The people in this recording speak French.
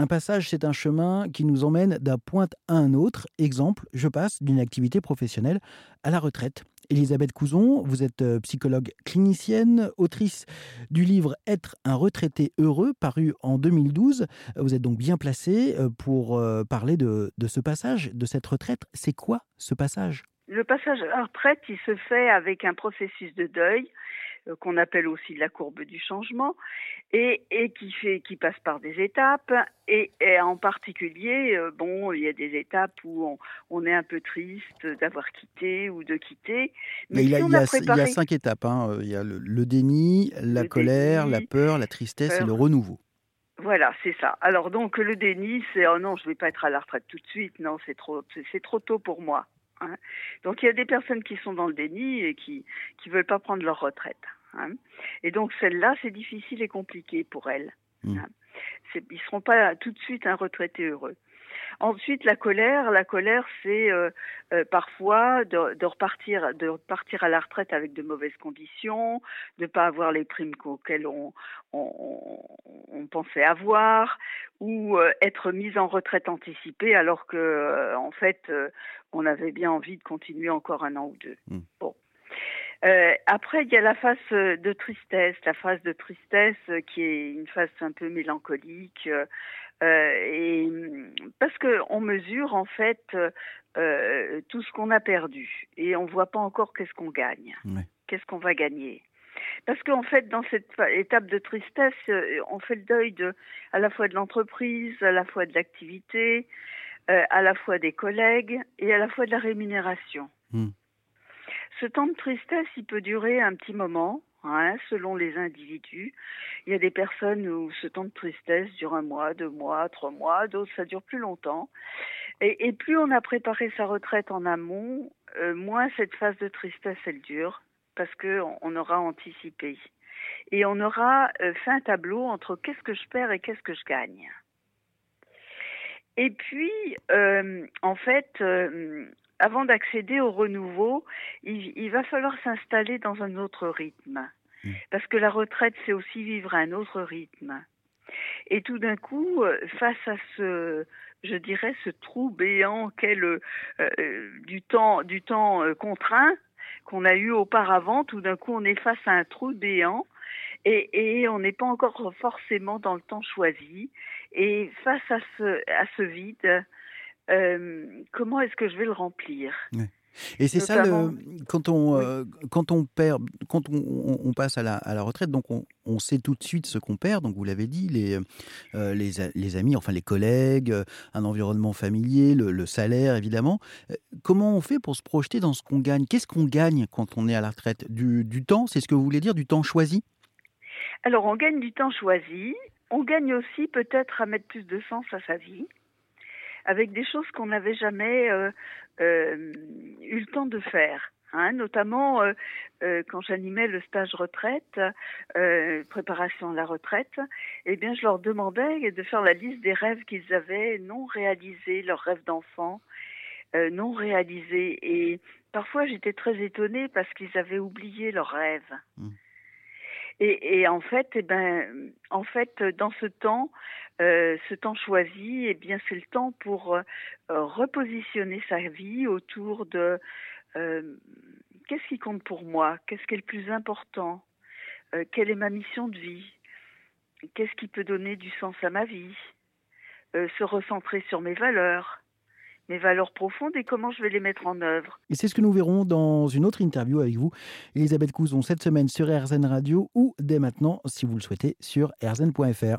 Un passage, c'est un chemin qui nous emmène d'un point à un autre. Exemple, je passe d'une activité professionnelle à la retraite. Elisabeth Couzon, vous êtes euh, psychologue clinicienne, autrice du livre Être un retraité heureux, paru en 2012. Vous êtes donc bien placée euh, pour euh, parler de, de ce passage, de cette retraite. C'est quoi ce passage? Le passage à la retraite, il se fait avec un processus de deuil euh, qu'on appelle aussi la courbe du changement, et, et qui, fait, qui passe par des étapes. Et, et en particulier, euh, bon, il y a des étapes où on, on est un peu triste d'avoir quitté ou de quitter. Mais, il, y a, il, y a, préparé... il, y a, cinq étapes. Hein. Il y a le, le déni, la le colère, déni, la peur, la tristesse peur. et le renouveau. Voilà, c'est ça. Alors donc le déni, c'est oh non, je vais pas être à la retraite tout de suite. Non, c'est trop, c'est trop tôt pour moi. Hein. Donc il y a des personnes qui sont dans le déni et qui qui veulent pas prendre leur retraite. Hein. Et donc celle-là, c'est difficile et compliqué pour elles. Mmh. Hein. Ils seront pas tout de suite un retraité heureux. Ensuite, la colère. La colère, c'est euh, euh, parfois de, de, repartir, de repartir à la retraite avec de mauvaises conditions, de pas avoir les primes auxquelles on, on, on pensait avoir, ou euh, être mise en retraite anticipée alors que, en fait, on avait bien envie de continuer encore un an ou deux. Mmh. Bon. Euh, après, il y a la phase de tristesse, la phase de tristesse qui est une phase un peu mélancolique, euh, et parce que on mesure en fait euh, tout ce qu'on a perdu et on voit pas encore qu'est-ce qu'on gagne, qu'est-ce qu'on va gagner. Parce qu'en fait, dans cette étape de tristesse, on fait le deuil de, à la fois de l'entreprise, à la fois de l'activité, euh, à la fois des collègues et à la fois de la rémunération. Mm. Ce temps de tristesse, il peut durer un petit moment, hein, selon les individus. Il y a des personnes où ce temps de tristesse dure un mois, deux mois, trois mois, d'autres ça dure plus longtemps. Et, plus on a préparé sa retraite en amont, euh, moins cette phase de tristesse elle dure, parce que on aura anticipé. Et on aura euh, fait un tableau entre qu'est-ce que je perds et qu'est-ce que je gagne. Et puis, euh, en fait, avant d'accéder au renouveau, il, il va falloir s'installer dans un autre rythme. Mmh. Parce que la retraite, c'est aussi vivre un autre rythme. Et tout d'un coup, face à ce, je dirais, ce trou béant qu'est le euh, du temps, du temps euh, contraint qu'on a eu auparavant, tout d'un coup, on est face à un trou béant. Et, et on n'est pas encore forcément dans le temps choisi. Et face à ce, à ce vide, euh, comment est-ce que je vais le remplir? Ouais. Et c'est ça, le, quand, on, oui. euh, quand on perd, quand on, on passe à la, à la, retraite, donc on, on, sait tout de suite ce qu'on perd. Donc vous l'avez dit, les, euh, les, les, amis, enfin les collègues, un environnement familier, le, le, salaire évidemment. Comment on fait pour se projeter dans ce qu'on gagne? Qu'est-ce qu'on gagne quand on est à la retraite? Du, du temps, c'est ce que vous voulez dire, du temps choisi? Alors on gagne du temps choisi. On gagne aussi peut-être à mettre plus de sens à sa vie avec des choses qu'on n'avait jamais euh, euh, eu le temps de faire. Hein, notamment euh, quand j'animais le stage retraite, préparation à la retraite, eh bien je leur demandais de faire la liste des rêves qu'ils avaient non réalisés, leurs rêves d'enfants euh, non réalisés. Et parfois j'étais très étonnée parce qu'ils avaient oublié leurs rêves. Mmh. Et, et, en fait, eh ben, en fait, dans ce temps, euh, ce temps choisi, eh bien, c'est le temps pour euh, repositionner sa vie autour de euh, qu'est-ce qui compte pour moi, qu'est-ce qui est le plus important, quelle est ma mission de vie, qu'est-ce qui peut donner du sens à ma vie, se recentrer sur mes valeurs mes valeurs profondes et comment je vais les mettre en œuvre. Et c'est ce que nous verrons dans une autre interview avec vous, Elisabeth Couzon, cette semaine sur RZN Radio ou dès maintenant, si vous le souhaitez, sur rzn.fr.